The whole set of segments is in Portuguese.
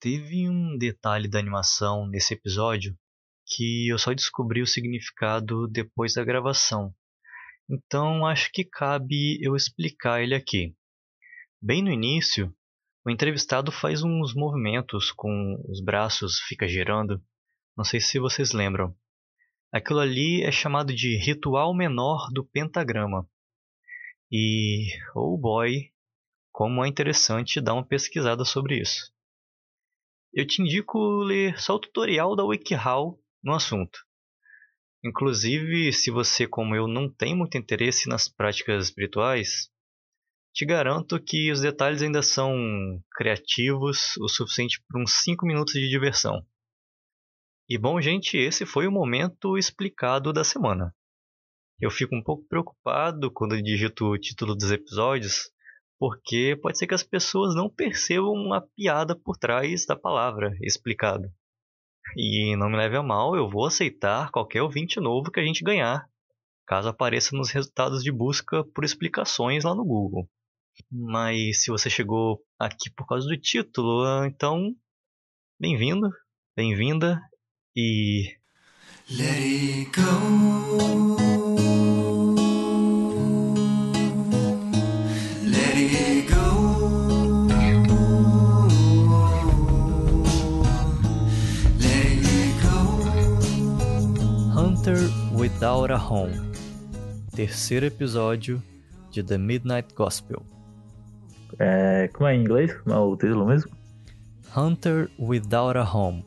teve um detalhe da animação nesse episódio que eu só descobri o significado depois da gravação. Então acho que cabe eu explicar ele aqui. Bem no início, o entrevistado faz uns movimentos com os braços, fica girando. Não sei se vocês lembram. Aquilo ali é chamado de ritual menor do pentagrama. E, oh boy, como é interessante dar uma pesquisada sobre isso. Eu te indico ler só o tutorial da WikiHow no assunto. Inclusive, se você, como eu, não tem muito interesse nas práticas espirituais, te garanto que os detalhes ainda são criativos o suficiente para uns 5 minutos de diversão. E bom, gente, esse foi o momento explicado da semana. Eu fico um pouco preocupado quando digito o título dos episódios, porque pode ser que as pessoas não percebam a piada por trás da palavra explicado. E não me leve a mal, eu vou aceitar qualquer ouvinte novo que a gente ganhar, caso apareça nos resultados de busca por explicações lá no Google. Mas se você chegou aqui por causa do título, então bem-vindo, bem-vinda e. Let it go. Without a Home. Terceiro episódio de The Midnight Gospel. É, como é em inglês? Como é o título mesmo? Hunter Without a Home.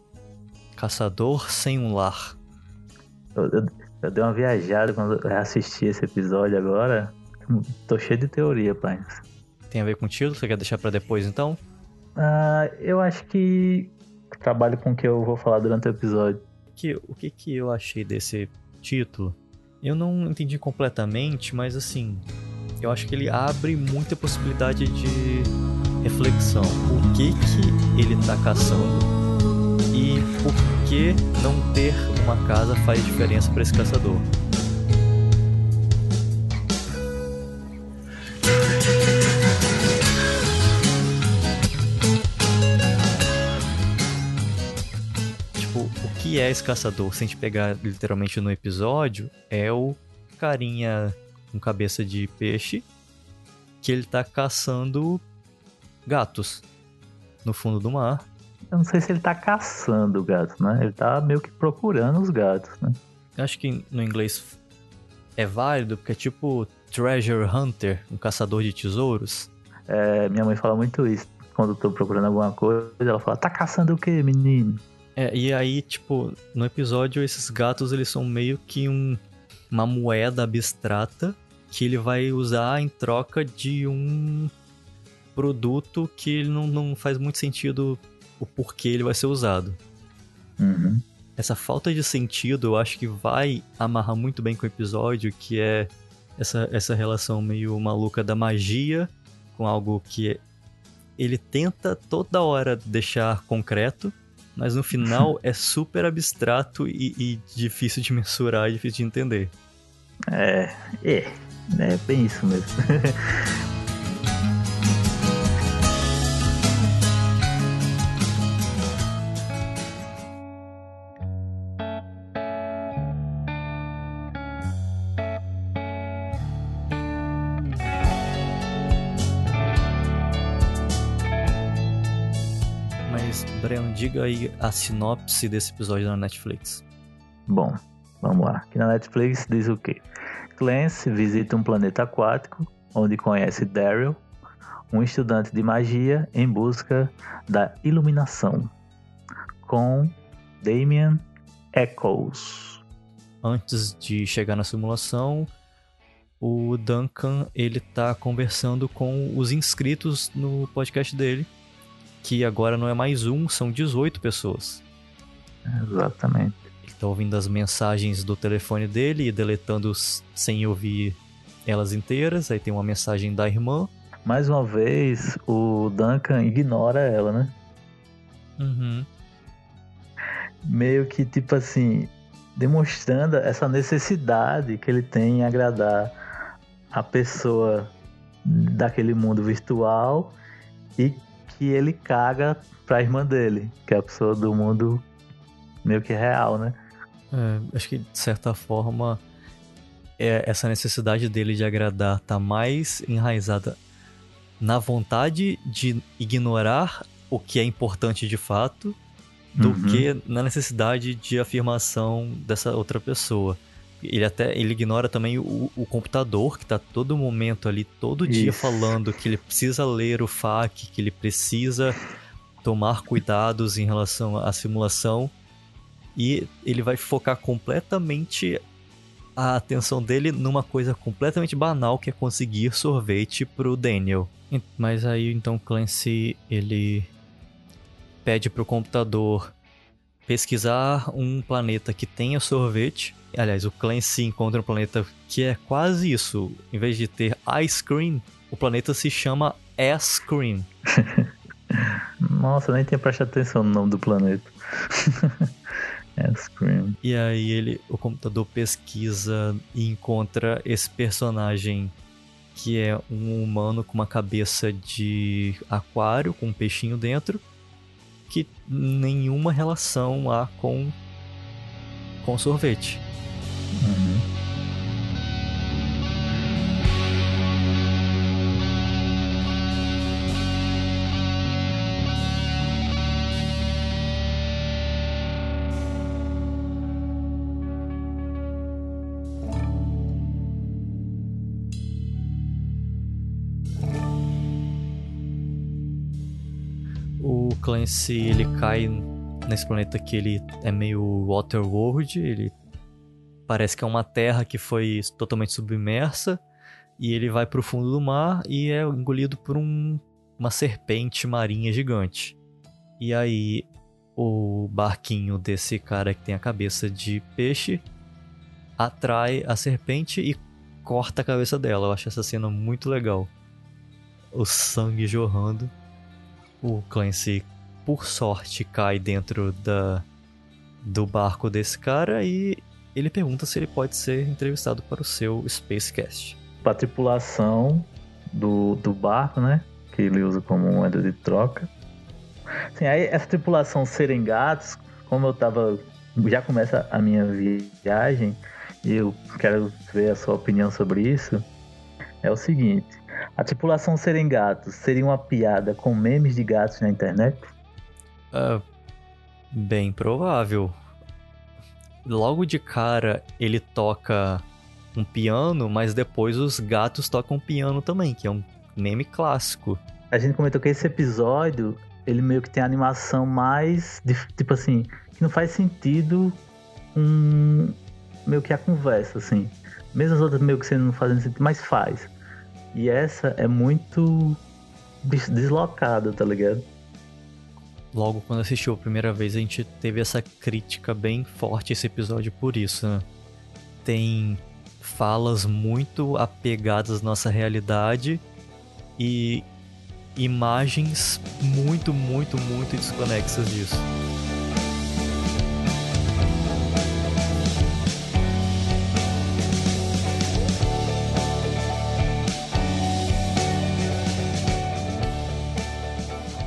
Caçador sem um lar. Eu, eu, eu dei uma viajada quando eu assisti esse episódio agora. Tô cheio de teoria, pai. Tem a ver contigo? Você quer deixar para depois então? Ah, eu acho que trabalho com o que eu vou falar durante o episódio. Que, o que, que eu achei desse título? Eu não entendi completamente, mas assim, eu acho que ele abre muita possibilidade de reflexão. O que que ele está caçando? e por que não ter uma casa faz diferença para esse caçador. O que é esse caçador? Se a gente pegar literalmente no episódio, é o carinha com cabeça de peixe que ele tá caçando gatos no fundo do mar eu não sei se ele tá caçando o gato, né? Ele tá meio que procurando os gatos, né? Acho que no inglês é válido, porque é tipo treasure hunter, um caçador de tesouros. É, minha mãe fala muito isso. Quando eu tô procurando alguma coisa, ela fala, tá caçando o quê, menino? É, e aí, tipo, no episódio, esses gatos, eles são meio que um, uma moeda abstrata que ele vai usar em troca de um produto que ele não, não faz muito sentido o porquê ele vai ser usado. Uhum. Essa falta de sentido eu acho que vai amarrar muito bem com o episódio, que é essa, essa relação meio maluca da magia com algo que ele tenta toda hora deixar concreto, mas no final é super abstrato e, e, difícil de mensurar, difícil de entender. É, é, é bem isso mesmo. diga aí a sinopse desse episódio na Netflix. Bom, vamos lá. Aqui na Netflix diz o quê? Clancy visita um planeta aquático onde conhece Daryl, um estudante de magia em busca da iluminação, com Damien Echoes. Antes de chegar na simulação, o Duncan ele tá conversando com os inscritos no podcast dele que agora não é mais um, são 18 pessoas. Exatamente. Ele tá ouvindo as mensagens do telefone dele e deletando sem ouvir elas inteiras. Aí tem uma mensagem da irmã. Mais uma vez, o Duncan ignora ela, né? Uhum. Meio que, tipo assim, demonstrando essa necessidade que ele tem em agradar a pessoa daquele mundo virtual e que ele caga pra irmã dele, que é a pessoa do mundo meio que real, né? É, acho que de certa forma é, essa necessidade dele de agradar tá mais enraizada na vontade de ignorar o que é importante de fato do uhum. que na necessidade de afirmação dessa outra pessoa. Ele até ele ignora também o, o computador que está todo momento ali, todo Isso. dia falando que ele precisa ler o FAQ, que ele precisa tomar cuidados em relação à simulação. E ele vai focar completamente a atenção dele numa coisa completamente banal que é conseguir sorvete pro Daniel. Mas aí então Clancy ele pede pro computador pesquisar um planeta que tenha sorvete. Aliás, o Clancy encontra um planeta que é quase isso. Em vez de ter ice cream, o planeta se chama ass cream. Nossa, nem tinha prestado atenção no nome do planeta. cream. E aí ele, o computador pesquisa e encontra esse personagem que é um humano com uma cabeça de aquário com um peixinho dentro que nenhuma relação há com, com sorvete. Uhum. Clancy ele cai nesse planeta que ele é meio Waterworld, ele parece que é uma terra que foi totalmente submersa e ele vai para o fundo do mar e é engolido por um, uma serpente marinha gigante. E aí o barquinho desse cara que tem a cabeça de peixe atrai a serpente e corta a cabeça dela. Eu acho essa cena muito legal. O sangue jorrando. O Clancy por sorte, cai dentro da, do barco desse cara e ele pergunta se ele pode ser entrevistado para o seu Spacecast. Para a tripulação do, do barco, né? Que ele usa como moeda de troca. Sim, aí essa tripulação serem gatos, como eu tava. Já começa a minha viagem e eu quero ver a sua opinião sobre isso. É o seguinte: a tripulação serem gatos seria uma piada com memes de gatos na internet? Uh, bem provável. Logo de cara ele toca um piano, mas depois os gatos tocam piano também, que é um meme clássico. A gente comentou que esse episódio, ele meio que tem a animação mais, tipo assim, que não faz sentido um, meio que a conversa, assim. Mesmo as outras meio que não fazendo sentido, mas faz. E essa é muito deslocada, tá ligado? Logo quando assistiu a primeira vez, a gente teve essa crítica bem forte esse episódio por isso, né? Tem falas muito apegadas à nossa realidade e imagens muito, muito, muito desconexas disso.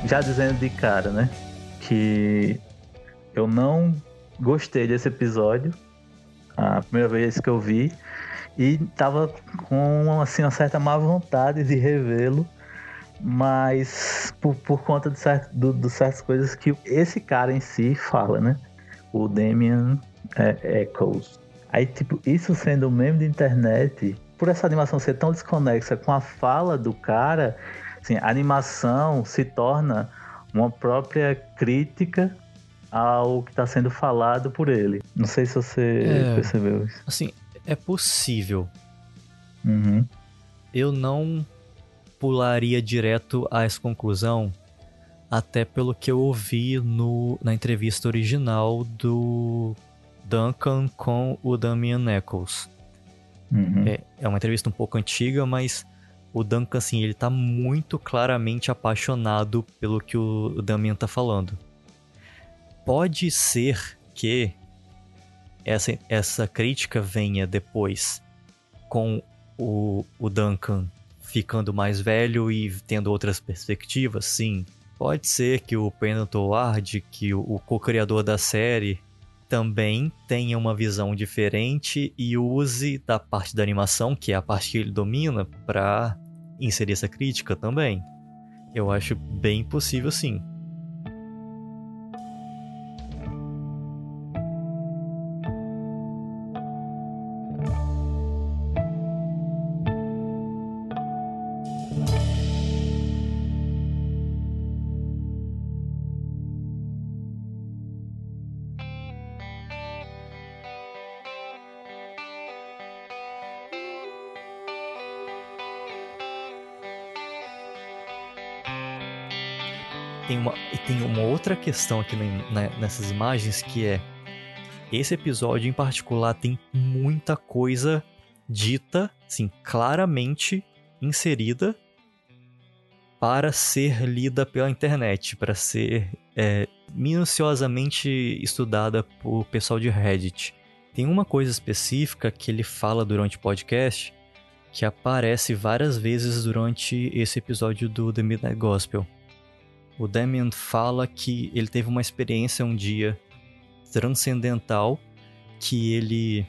Já dizendo de cara, né? Que eu não gostei desse episódio. A primeira vez que eu vi. E tava com assim, uma certa má vontade de revê-lo. Mas por, por conta de, certo, do, de certas coisas que esse cara em si fala, né? O Damian é, Echoes. Aí, tipo, isso sendo um meme de internet, por essa animação ser tão desconexa com a fala do cara, Assim, a animação se torna uma própria crítica ao que está sendo falado por ele. Não sei se você é, percebeu isso. Assim, é possível. Uhum. Eu não pularia direto a essa conclusão, até pelo que eu ouvi no, na entrevista original do Duncan com o Damian Eccles. Uhum. É, é uma entrevista um pouco antiga, mas o Duncan, assim, ele tá muito claramente apaixonado pelo que o Damian tá falando. Pode ser que essa, essa crítica venha depois com o, o Duncan ficando mais velho e tendo outras perspectivas, sim, Pode ser que o Pendleton Ward, que o co-criador da série, também tenha uma visão diferente e use da parte da animação, que é a parte que ele domina, para inserir essa crítica também. Eu acho bem possível sim. Tem uma, outra questão aqui na, nessas imagens que é esse episódio em particular tem muita coisa dita, assim, claramente inserida para ser lida pela internet, para ser é, minuciosamente estudada por pessoal de Reddit. Tem uma coisa específica que ele fala durante o podcast que aparece várias vezes durante esse episódio do The Midnight Gospel o Damien fala que ele teve uma experiência um dia transcendental que ele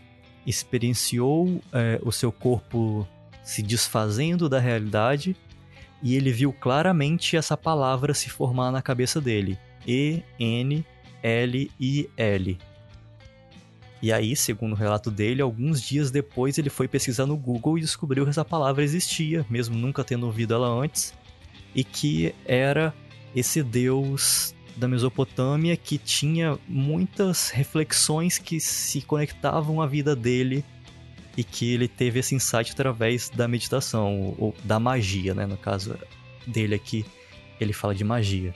experienciou é, o seu corpo se desfazendo da realidade e ele viu claramente essa palavra se formar na cabeça dele: E N L I L. E aí, segundo o relato dele, alguns dias depois ele foi pesquisar no Google e descobriu que essa palavra existia, mesmo nunca tendo ouvido ela antes, e que era esse deus da Mesopotâmia que tinha muitas reflexões que se conectavam à vida dele e que ele teve esse insight através da meditação ou da magia, né? No caso dele aqui, ele fala de magia.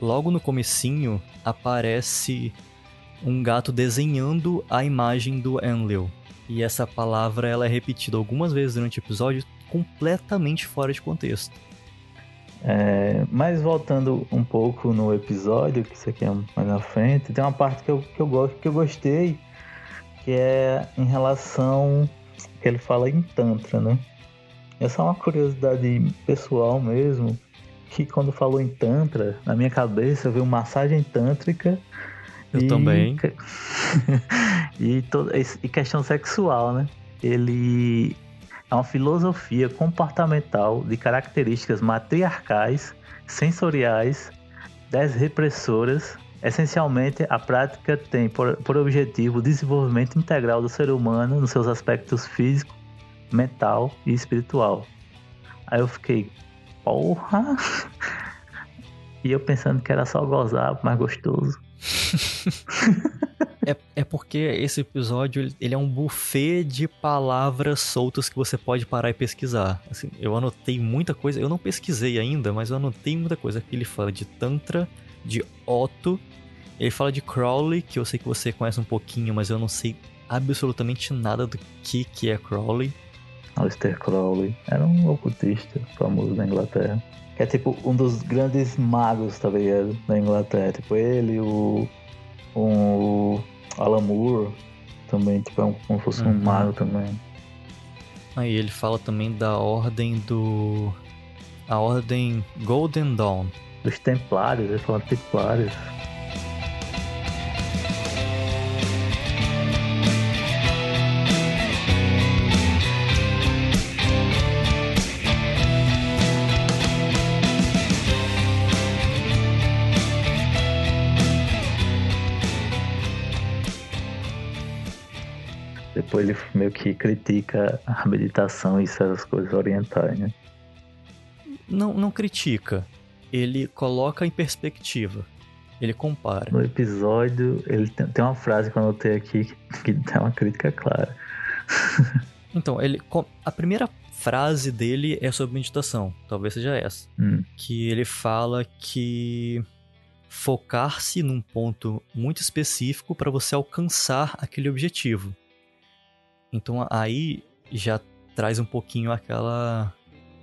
Logo no comecinho aparece um gato desenhando a imagem do Enlil. E essa palavra ela é repetida algumas vezes durante o episódio, completamente fora de contexto. É, mas voltando um pouco no episódio, que isso aqui é mais na frente, tem uma parte que eu, que eu gosto, que eu gostei, que é em relação que ele fala em Tantra, né? Essa é uma curiosidade pessoal mesmo, que quando falou em Tantra, na minha cabeça veio massagem tântrica. Eu e... também. e, to... e questão sexual, né? Ele é uma filosofia comportamental de características matriarcais, sensoriais, desrepressoras. Essencialmente, a prática tem por, por objetivo o desenvolvimento integral do ser humano nos seus aspectos físico, mental e espiritual. Aí eu fiquei, porra! E eu pensando que era só gozar, mais gostoso. é, é porque esse episódio ele é um buffet de palavras soltas que você pode parar e pesquisar. Assim, eu anotei muita coisa, eu não pesquisei ainda, mas eu anotei muita coisa. Ele fala de Tantra, de Otto, ele fala de Crowley, que eu sei que você conhece um pouquinho, mas eu não sei absolutamente nada do que, que é Crowley. Aleister Crowley era um ocultista famoso na Inglaterra. É tipo um dos grandes magos, tá ligado? Da Inglaterra. Tipo ele, o. o Alan Moore também, tipo, é um, como se fosse uhum. um mago também. Aí ele fala também da ordem do. A ordem Golden Dawn. Dos Templários, ele fala Templários. Depois ele meio que critica a meditação e essas coisas orientais, né? Não, não critica. Ele coloca em perspectiva. Ele compara. No episódio, ele tem, tem uma frase que eu anotei aqui que, que uma crítica clara. então, ele a primeira frase dele é sobre meditação, talvez seja essa, hum. que ele fala que focar-se num ponto muito específico para você alcançar aquele objetivo. Então aí já traz um pouquinho aquela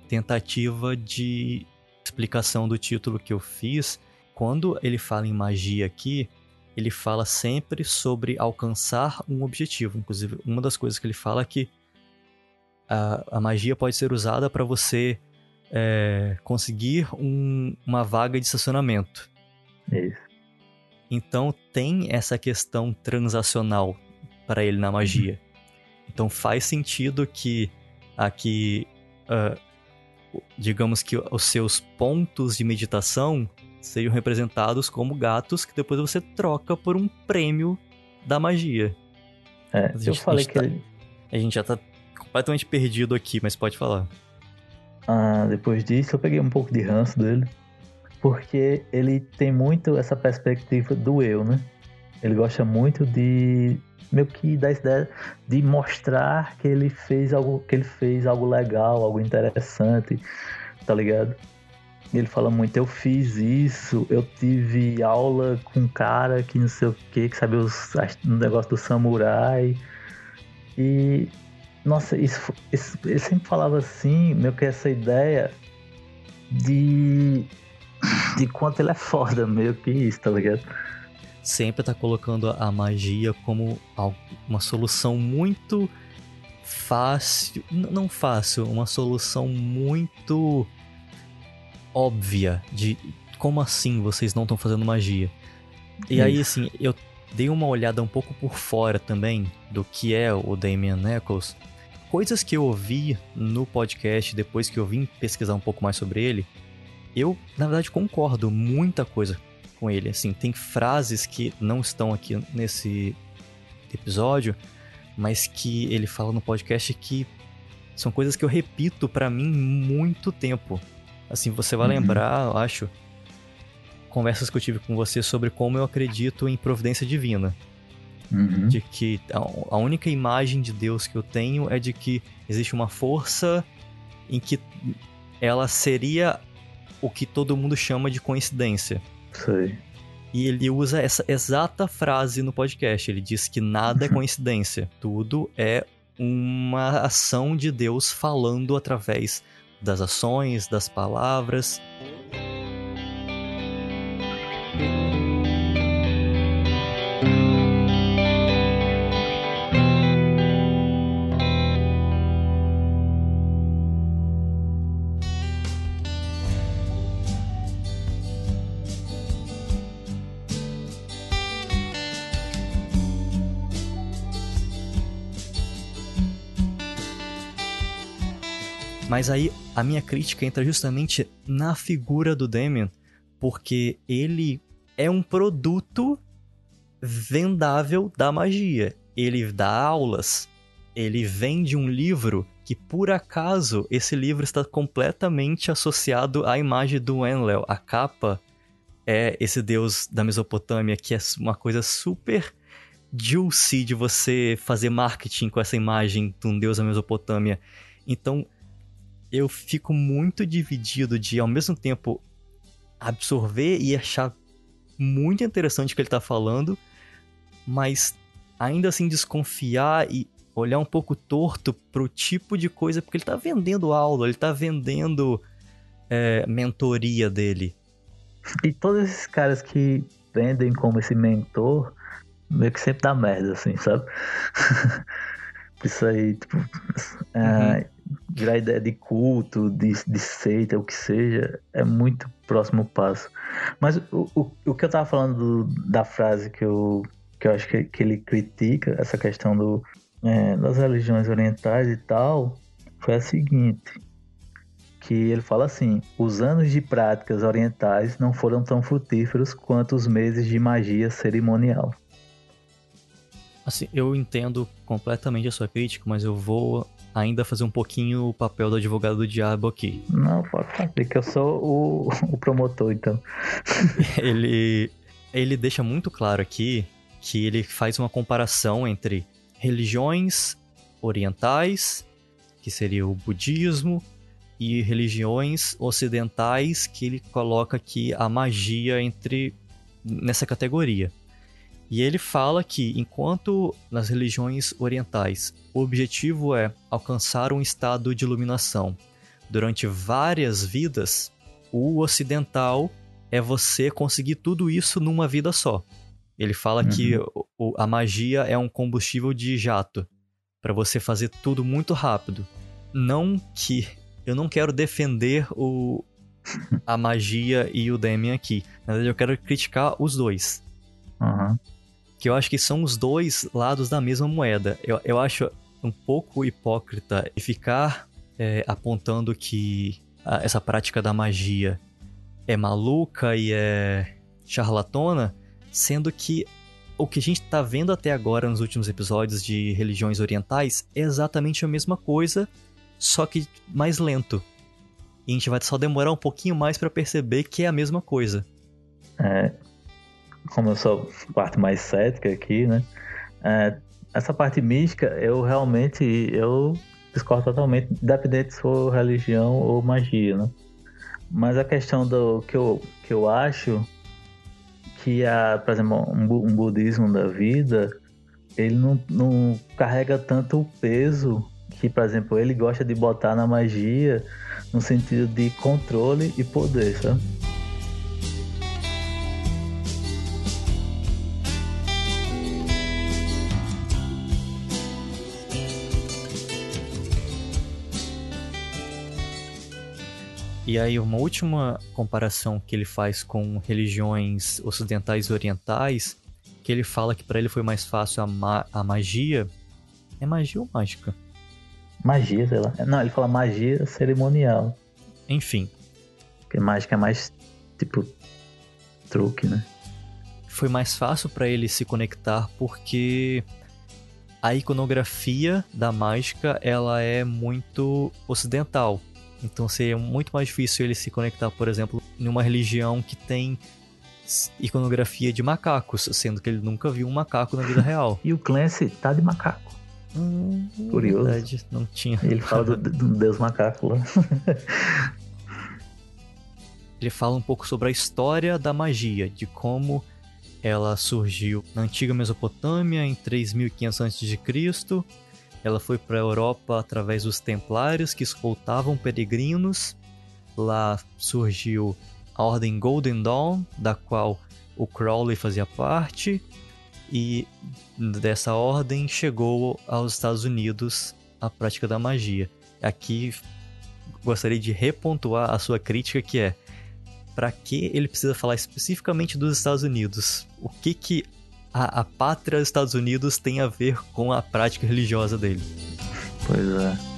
tentativa de explicação do título que eu fiz. Quando ele fala em magia aqui, ele fala sempre sobre alcançar um objetivo. Inclusive, uma das coisas que ele fala é que a, a magia pode ser usada para você é, conseguir um, uma vaga de estacionamento. Isso. Então tem essa questão transacional para ele na magia. Então faz sentido que aqui, uh, digamos que os seus pontos de meditação sejam representados como gatos que depois você troca por um prêmio da magia. É, eu falei que tá, ele... A gente já tá completamente perdido aqui, mas pode falar. Ah, depois disso eu peguei um pouco de ranço dele, porque ele tem muito essa perspectiva do eu, né? Ele gosta muito de meio que da ideia de mostrar que ele fez algo, que ele fez algo legal, algo interessante, tá ligado? Ele fala muito, eu fiz isso, eu tive aula com um cara que não sei o que, que sabia os, o negócio do samurai. E, nossa, isso, isso, ele sempre falava assim, meio que essa ideia de, de quanto ele é foda, meio que isso, tá ligado? Sempre tá colocando a magia como uma solução muito fácil, não fácil, uma solução muito óbvia de como assim vocês não estão fazendo magia. E aí, assim, eu dei uma olhada um pouco por fora também do que é o Damian Eccles. Coisas que eu ouvi no podcast depois que eu vim pesquisar um pouco mais sobre ele, eu, na verdade, concordo muita coisa com ele. Assim, tem frases que não estão aqui nesse episódio, mas que ele fala no podcast que são coisas que eu repito para mim muito tempo. Assim, você vai uhum. lembrar, eu acho, conversas que eu tive com você sobre como eu acredito em providência divina. Uhum. De que a única imagem de Deus que eu tenho é de que existe uma força em que ela seria o que todo mundo chama de coincidência. Sei. E ele usa essa exata frase no podcast. Ele diz que nada é coincidência. Tudo é uma ação de Deus falando através das ações, das palavras. Mas aí a minha crítica entra justamente na figura do Damien, porque ele é um produto vendável da magia. Ele dá aulas, ele vende um livro que por acaso esse livro está completamente associado à imagem do Enlil. A capa é esse deus da Mesopotâmia, que é uma coisa super juicy de você fazer marketing com essa imagem de um deus da Mesopotâmia. Então, eu fico muito dividido de, ao mesmo tempo, absorver e achar muito interessante o que ele tá falando, mas ainda assim desconfiar e olhar um pouco torto pro tipo de coisa, porque ele tá vendendo aula, ele tá vendendo é, mentoria dele. E todos esses caras que vendem como esse mentor, meio que sempre dá merda, assim, sabe? Isso aí, tipo. É, uhum virar ideia de culto, de, de seita, o que seja, é muito próximo passo. Mas o, o, o que eu tava falando do, da frase que eu, que eu acho que, que ele critica, essa questão do, é, das religiões orientais e tal, foi a seguinte. Que ele fala assim: os anos de práticas orientais não foram tão frutíferos quanto os meses de magia cerimonial. Assim, eu entendo completamente a sua crítica, mas eu vou ainda fazer um pouquinho o papel do advogado do diabo aqui. Não, pode fazer, que eu sou o, o promotor, então. ele, ele deixa muito claro aqui que ele faz uma comparação entre religiões orientais, que seria o budismo, e religiões ocidentais, que ele coloca aqui a magia entre nessa categoria. E ele fala que, enquanto nas religiões orientais o objetivo é alcançar um estado de iluminação durante várias vidas, o ocidental é você conseguir tudo isso numa vida só. Ele fala uhum. que a magia é um combustível de jato para você fazer tudo muito rápido. Não que eu não quero defender o, a magia e o Demian aqui. Na verdade, eu quero criticar os dois. Uhum. Que eu acho que são os dois lados da mesma moeda. Eu, eu acho um pouco hipócrita ficar é, apontando que a, essa prática da magia é maluca e é charlatona, sendo que o que a gente está vendo até agora nos últimos episódios de religiões orientais é exatamente a mesma coisa, só que mais lento. E a gente vai só demorar um pouquinho mais para perceber que é a mesma coisa. É, como eu sou parte mais cética aqui, né? É, essa parte mística, eu realmente eu discordo totalmente, independente se for religião ou magia, né? Mas a questão do que eu, que eu acho que, a, por exemplo, um, um budismo da vida, ele não, não carrega tanto o peso que, por exemplo, ele gosta de botar na magia no sentido de controle e poder, sabe? E aí, uma última comparação que ele faz com religiões ocidentais e orientais, que ele fala que para ele foi mais fácil a, ma a magia. É magia ou mágica? Magia, sei lá. Não, ele fala magia cerimonial. Enfim. Porque mágica é mais tipo truque, né? Foi mais fácil para ele se conectar porque a iconografia da mágica ela é muito ocidental. Então seria muito mais difícil ele se conectar, por exemplo, em uma religião que tem iconografia de macacos, sendo que ele nunca viu um macaco na vida real. e o Clancy tá de macaco. Hum, Curioso. Verdade, não tinha. Ele fala do, do deus macaco lá. ele fala um pouco sobre a história da magia, de como ela surgiu na antiga Mesopotâmia em 3500 a.C., ela foi para a Europa através dos Templários que escoltavam peregrinos. Lá surgiu a Ordem Golden Dawn, da qual o Crowley fazia parte, e dessa ordem chegou aos Estados Unidos a prática da magia. Aqui gostaria de repontuar a sua crítica que é para que ele precisa falar especificamente dos Estados Unidos? O que que a, a pátria dos Estados Unidos tem a ver com a prática religiosa dele. Pois é.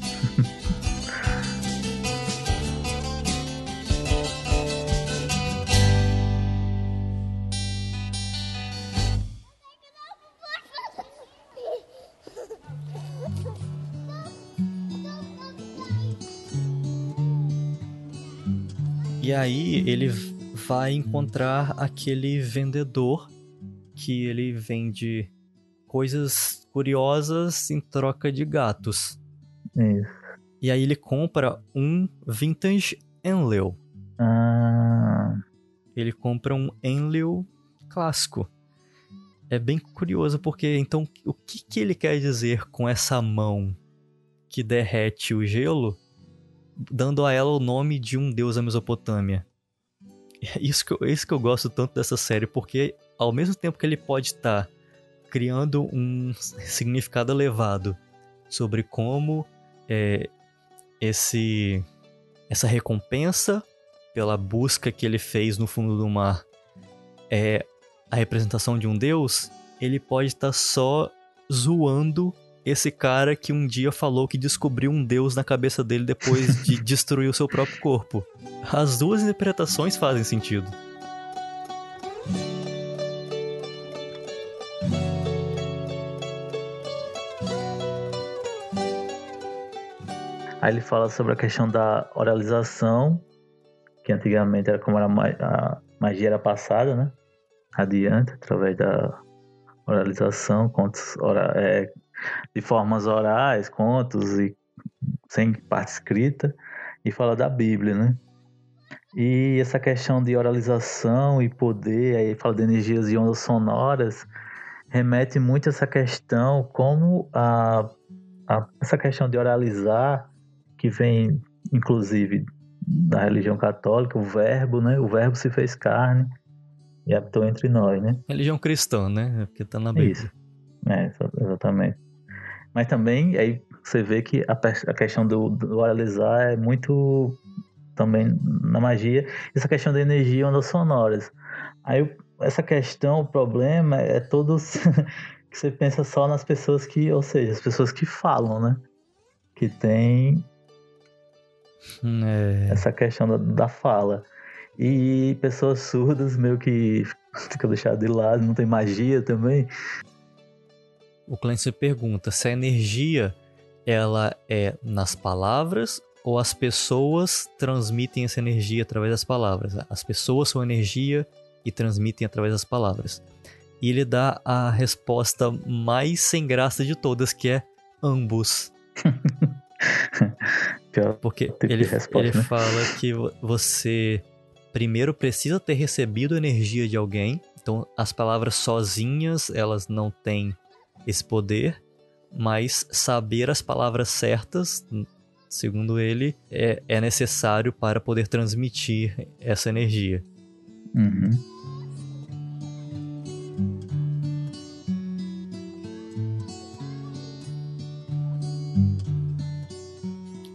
E aí ele vai encontrar aquele vendedor que ele vende coisas curiosas em troca de gatos. Isso. E aí ele compra um Vintage Enlil. Ah. Ele compra um Enlil clássico. É bem curioso porque então o que, que ele quer dizer com essa mão que derrete o gelo, dando a ela o nome de um deus da Mesopotâmia? É isso que, eu, é isso que eu gosto tanto dessa série, porque ao mesmo tempo que ele pode estar tá criando um significado elevado sobre como é, esse essa recompensa pela busca que ele fez no fundo do mar é a representação de um deus, ele pode estar tá só zoando esse cara que um dia falou que descobriu um deus na cabeça dele depois de destruir o seu próprio corpo. As duas interpretações fazem sentido. Aí ele fala sobre a questão da oralização, que antigamente era como era a magia era passada, né? Adiante, através da oralização, contos ora, é, de formas orais, contos e sem parte escrita, e fala da Bíblia, né? E essa questão de oralização e poder, aí fala de energias e ondas sonoras, remete muito a essa questão como a, a essa questão de oralizar que vem, inclusive, da religião católica, o verbo, né? O verbo se fez carne e habitou entre nós, né? Religião cristã, né? Porque tá na Bíblia. Isso. É, exatamente. Mas também, aí, você vê que a, a questão do, do oralizar é muito também na magia, essa questão da energia e ondas sonoras. Aí essa questão, o problema é todos que você pensa só nas pessoas que, ou seja, as pessoas que falam, né? Que tem é... essa questão da, da, fala. E pessoas surdas meio que ficam deixadas de lado, não tem magia também. O Clancy pergunta se a energia ela é nas palavras ou as pessoas transmitem essa energia através das palavras. As pessoas são energia e transmitem através das palavras. E ele dá a resposta mais sem graça de todas, que é ambos. Porque tipo ele, resposta, ele né? fala que você primeiro precisa ter recebido energia de alguém. Então, as palavras sozinhas, elas não têm esse poder. Mas saber as palavras certas, segundo ele, é, é necessário para poder transmitir essa energia. Uhum.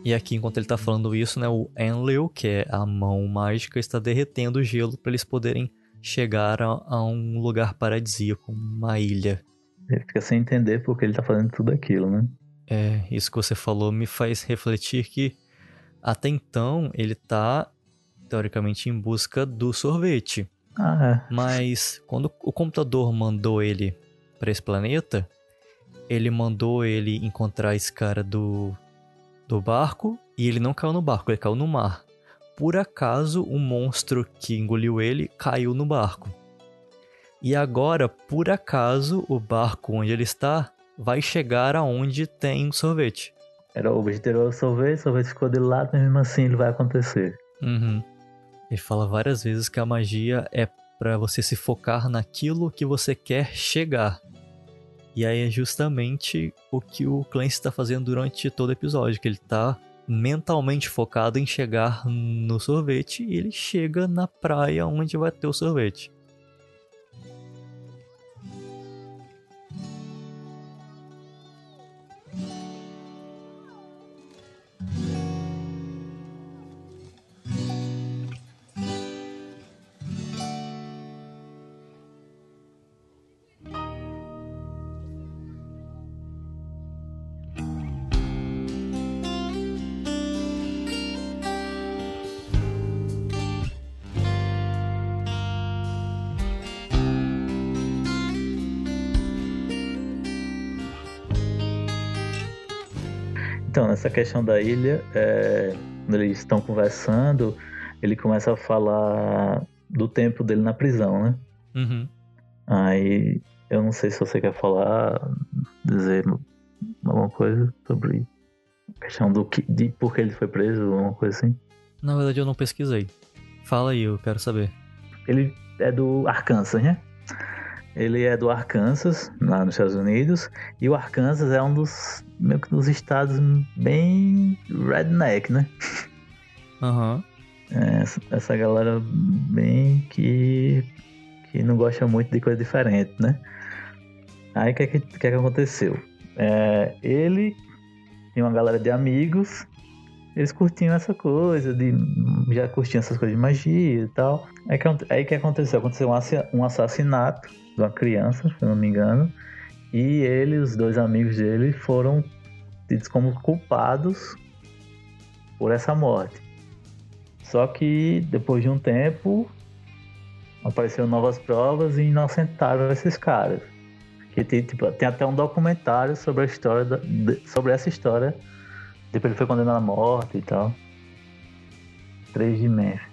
E aqui, enquanto ele está falando isso, né, o Enlil, que é a mão mágica, está derretendo o gelo para eles poderem chegar a, a, um lugar paradisíaco, uma ilha. Ele fica sem entender porque ele está fazendo tudo aquilo, né? É, isso que você falou me faz refletir que até então ele está teoricamente em busca do sorvete. Ah, é. Mas quando o computador mandou ele para esse planeta, ele mandou ele encontrar esse cara do do barco e ele não caiu no barco, ele caiu no mar. Por acaso, o monstro que engoliu ele caiu no barco. E agora, por acaso, o barco onde ele está vai chegar aonde tem sorvete. Era o objetivo sorvete, o sorvete ficou de lado, mas mesmo assim ele vai acontecer. Uhum. Ele fala várias vezes que a magia é para você se focar naquilo que você quer chegar. E aí é justamente o que o Clancy está fazendo durante todo o episódio, que ele está mentalmente focado em chegar no sorvete e ele chega na praia onde vai ter o sorvete. Nessa questão da ilha, é, quando eles estão conversando, ele começa a falar do tempo dele na prisão, né? Uhum. Aí, eu não sei se você quer falar, dizer alguma coisa sobre a questão do que, de por que ele foi preso, alguma coisa assim. Na verdade, eu não pesquisei. Fala aí, eu quero saber. Ele é do Arkansas, né? Ele é do Arkansas, lá nos Estados Unidos, e o Arkansas é um dos meio que dos estados bem redneck, né? Aham. Uhum. É, essa, galera bem que que não gosta muito de coisa diferente, né? Aí o que, é que, que, é que aconteceu? É, ele tinha uma galera de amigos, eles curtiam essa coisa, de já curtiam essas coisas de magia e tal. Aí que, aí que aconteceu? Aconteceu um assassinato de uma criança, se não me engano, e ele, os dois amigos dele, foram tidos como culpados por essa morte. Só que depois de um tempo apareceram novas provas e inocentaram esses caras. Que tem, tipo, tem até um documentário sobre a história da, de, sobre essa história. Depois ele foi condenado à morte e tal. Três de Memphis.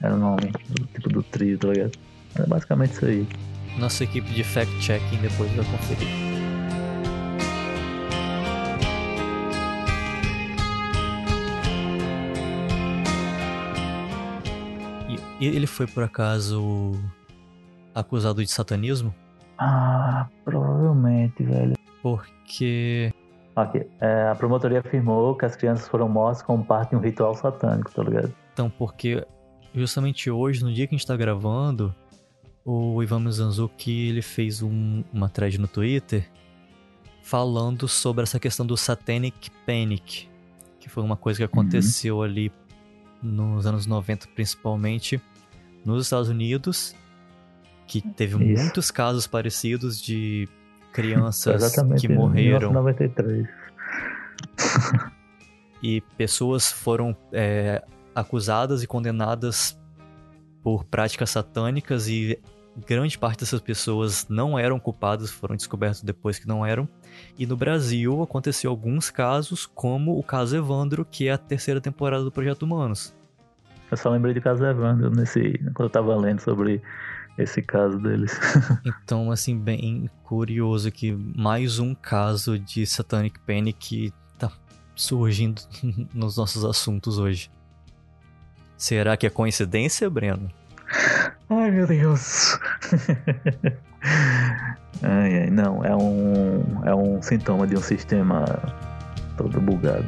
Era o nome do tipo do trio, tá ligado? Era basicamente isso aí. Nossa equipe de fact-checking depois vai conferir. E ele foi por acaso acusado de satanismo? Ah, provavelmente, velho. Porque. Ok. É, a promotoria afirmou que as crianças foram mortas como parte de um ritual satânico, tá ligado? Então, porque justamente hoje, no dia que a gente tá gravando, o Ivan Mizanzuki ele fez um, uma thread no Twitter falando sobre essa questão do Satanic Panic, que foi uma coisa que aconteceu uhum. ali nos anos 90, principalmente nos Estados Unidos, que teve Isso. muitos casos parecidos de crianças que morreram. 1993. e pessoas foram é, acusadas e condenadas por práticas satânicas e grande parte dessas pessoas não eram culpadas, foram descobertos depois que não eram. E no Brasil aconteceu alguns casos, como o caso Evandro, que é a terceira temporada do Projeto Humanos. Eu só lembrei de caso Evandro nesse, quando eu tava lendo sobre esse caso deles. então, assim, bem curioso que mais um caso de Satanic Panic tá surgindo nos nossos assuntos hoje. Será que é coincidência, Breno? Ai, meu Deus. ai, ai, não, é um, é um sintoma de um sistema todo bugado.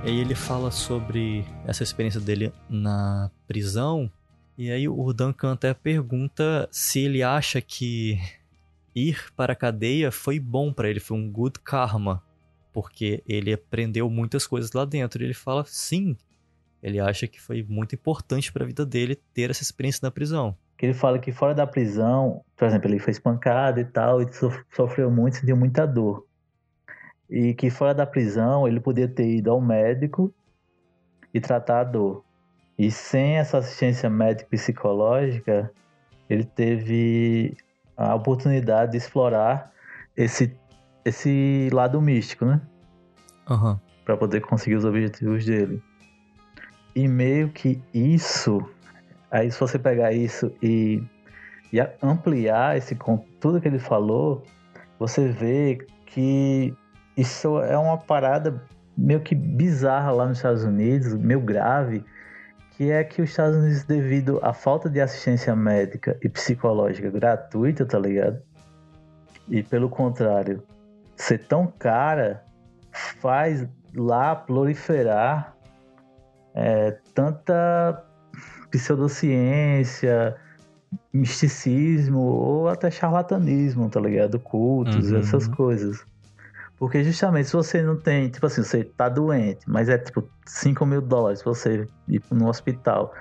Então, aí ele fala sobre essa experiência dele na prisão. E aí o Duncan até pergunta se ele acha que ir para a cadeia foi bom para ele, foi um good karma, porque ele aprendeu muitas coisas lá dentro. E ele fala sim, ele acha que foi muito importante para a vida dele ter essa experiência na prisão. ele fala que fora da prisão, por exemplo, ele foi espancado e tal, e sofreu muito, sentiu muita dor e que fora da prisão ele podia ter ido ao médico e tratar a dor. E sem essa assistência médica psicológica, ele teve a oportunidade de explorar esse, esse lado místico, né? Uhum. Para poder conseguir os objetivos dele. E meio que isso, aí se você pegar isso e, e ampliar esse tudo que ele falou, você vê que isso é uma parada meio que bizarra lá nos Estados Unidos, meio grave, que é que os Estados Unidos, devido à falta de assistência médica e psicológica gratuita, tá ligado? E pelo contrário, ser tão cara faz lá proliferar é, tanta pseudociência, misticismo ou até charlatanismo, tá ligado? Cultos, uhum. essas coisas. Porque justamente se você não tem, tipo assim, você tá doente, mas é tipo 5 mil dólares você ir no hospital,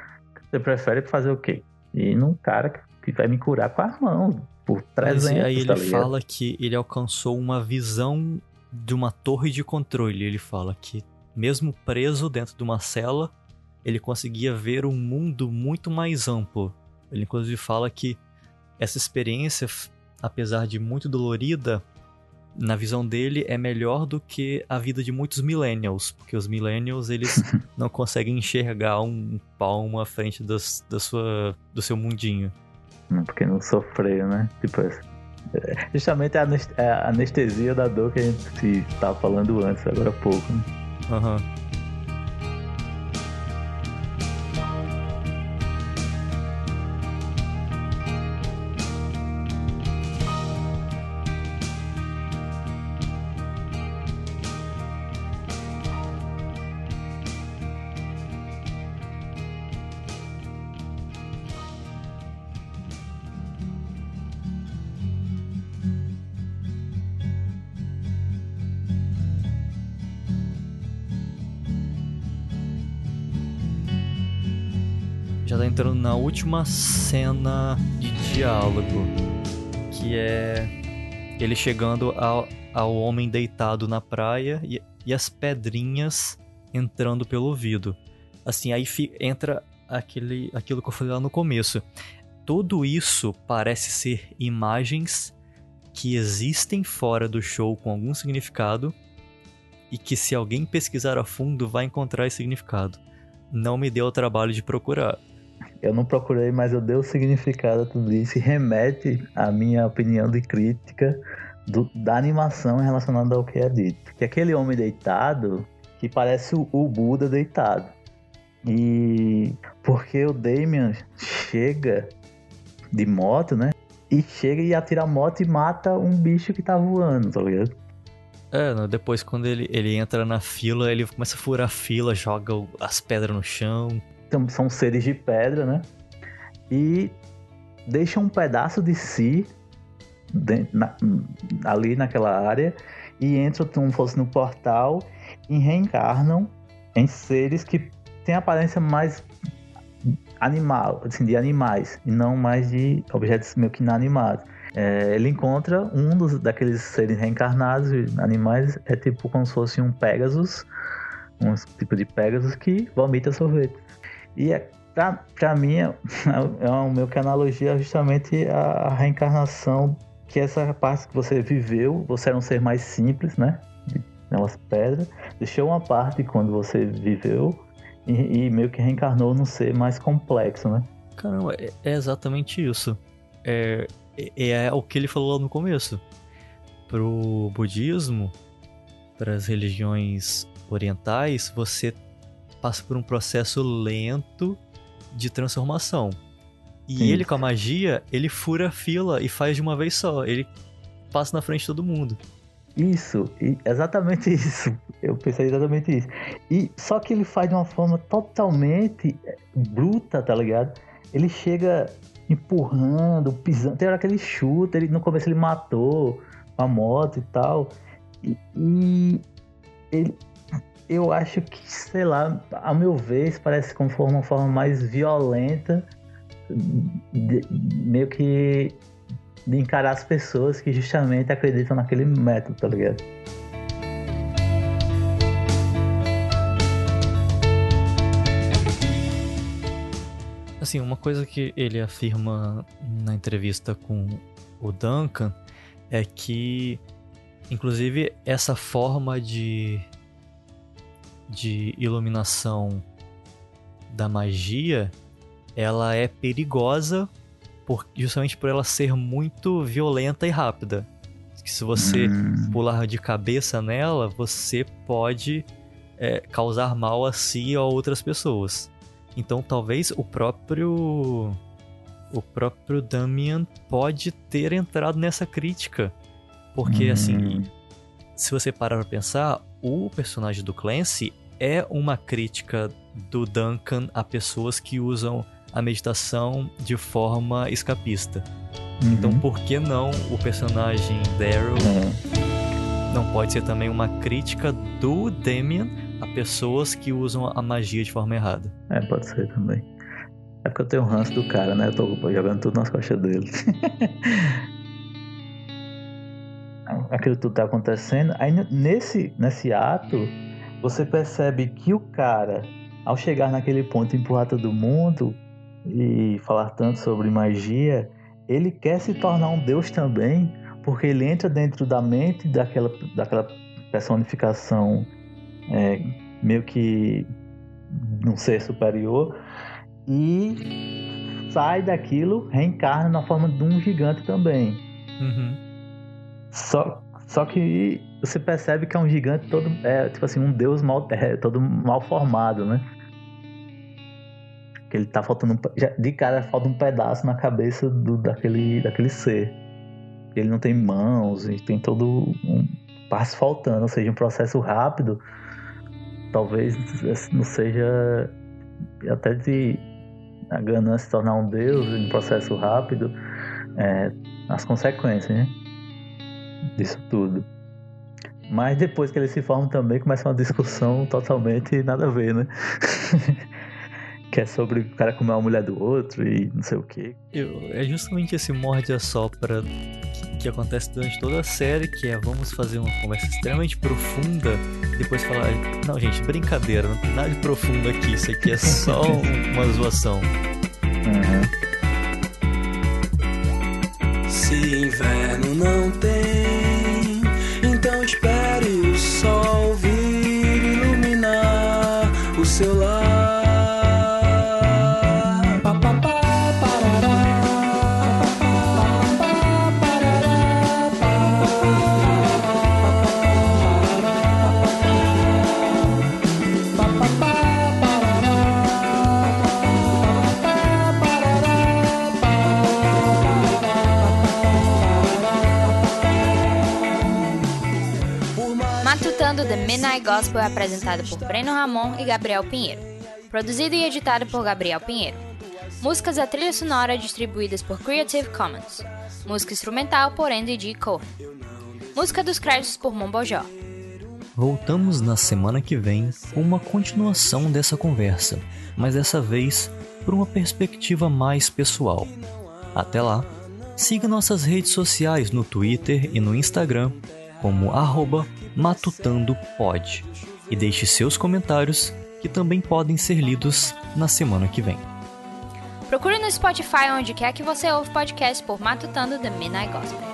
você prefere fazer o quê? Ir num cara que vai me curar com as mãos, por 300, Mas aí tá ele fala que ele alcançou uma visão de uma torre de controle. Ele fala que mesmo preso dentro de uma cela, ele conseguia ver um mundo muito mais amplo. Ele inclusive fala que essa experiência, apesar de muito dolorida, na visão dele, é melhor do que a vida de muitos millennials, porque os millennials, eles não conseguem enxergar um palmo à frente das, da sua, do seu mundinho. Porque não sofreu, né? Tipo, é, justamente a anestesia da dor que a gente estava falando antes, agora há pouco, né? Aham. Uhum. Última cena de diálogo, que é ele chegando ao, ao homem deitado na praia e, e as pedrinhas entrando pelo ouvido. Assim, aí fi, entra aquele, aquilo que eu falei lá no começo. Tudo isso parece ser imagens que existem fora do show com algum significado e que se alguém pesquisar a fundo vai encontrar esse significado. Não me deu o trabalho de procurar. Eu não procurei, mas eu dei o significado a tudo isso e remete à minha opinião de crítica do, da animação relacionada ao que é dito. Que aquele homem deitado que parece o, o Buda deitado. E porque o Damien chega de moto, né? e chega e atira a moto e mata um bicho que tá voando, tá ligado? É, depois quando ele, ele entra na fila, ele começa a furar a fila, joga as pedras no chão. São seres de pedra, né? E deixa um pedaço de si dentro, na, ali naquela área e entram como fosse no portal e reencarnam em seres que têm aparência mais animal, assim, de animais e não mais de objetos meio que inanimados. É, ele encontra um dos daqueles seres reencarnados, animais, é tipo como se fosse um Pegasus, um tipo de Pegasus que vomita sorvete. E é, pra mim é, é um meio que analogia justamente a, reencarnação, que essa parte que você viveu, você era um ser mais simples, né? Aquelas pedras, deixou uma parte quando você viveu e, e, meio que reencarnou num ser mais complexo, né? Caramba, é, é exatamente isso. É, é, é o que ele falou lá no começo. Pro budismo, para as religiões orientais, você passa por um processo lento de transformação. E Sim. ele com a magia, ele fura a fila e faz de uma vez só. Ele passa na frente de todo mundo. Isso, exatamente isso. Eu pensei exatamente isso. E só que ele faz de uma forma totalmente eh, bruta, tá ligado? Ele chega empurrando, pisando. Tem hora que ele chuta, ele, no começo ele matou a moto e tal. E, e ele, eu acho que, sei lá, a meu ver, parece como for uma forma mais violenta, de, meio que de encarar as pessoas que justamente acreditam naquele método, tá ligado? Assim, uma coisa que ele afirma na entrevista com o Duncan é que, inclusive, essa forma de, de iluminação da magia ela é perigosa por, justamente por ela ser muito violenta e rápida. Que se você hum. pular de cabeça nela, você pode é, causar mal a si ou a outras pessoas. Então talvez o próprio o próprio Damian pode ter entrado nessa crítica. Porque uhum. assim, se você parar pra pensar, o personagem do Clancy é uma crítica do Duncan a pessoas que usam a meditação de forma escapista. Uhum. Então por que não o personagem Daryl uhum. não pode ser também uma crítica do Damian a pessoas que usam a magia de forma errada. É, pode ser também. É porque eu tenho um ranço do cara, né? Eu tô jogando tudo nas costas dele. Aquilo tudo tá acontecendo. Aí nesse, nesse ato, você percebe que o cara, ao chegar naquele ponto empurrar todo mundo e falar tanto sobre magia, ele quer se tornar um deus também, porque ele entra dentro da mente daquela, daquela personificação é, meio que num ser superior e sai daquilo, reencarna na forma de um gigante também. Uhum. Só, só que você percebe que é um gigante todo, é tipo assim, um deus mal, é, todo mal formado, né? Que ele tá faltando, de cara falta um pedaço na cabeça do, daquele, daquele ser. Ele não tem mãos e tem todo um passo faltando, ou seja, um processo rápido talvez não seja até de a ganância se tornar um deus em um processo rápido, é, as consequências né? Disso tudo. Mas depois que eles se formam também começa uma discussão totalmente nada a ver, né? que é sobre o cara comer uma mulher do outro e não sei o que. É justamente esse morde a sopra que, que acontece durante toda a série, que é vamos fazer uma conversa extremamente profunda, depois falar, não gente, brincadeira, não tem nada de profundo aqui, isso aqui é só uma zoação. Uhum. Se inverno não Gospel é apresentado por Breno Ramon e Gabriel Pinheiro. Produzido e editado por Gabriel Pinheiro. Músicas da trilha sonora distribuídas por Creative Commons. Música instrumental por Andy G. Cohen. Música dos créditos por Mombojó. Voltamos na semana que vem com uma continuação dessa conversa, mas dessa vez por uma perspectiva mais pessoal. Até lá, siga nossas redes sociais no Twitter e no Instagram como matutandopod e deixe seus comentários que também podem ser lidos na semana que vem. Procure no Spotify onde quer que você ouve podcast por Matutando The Midnight Gospel.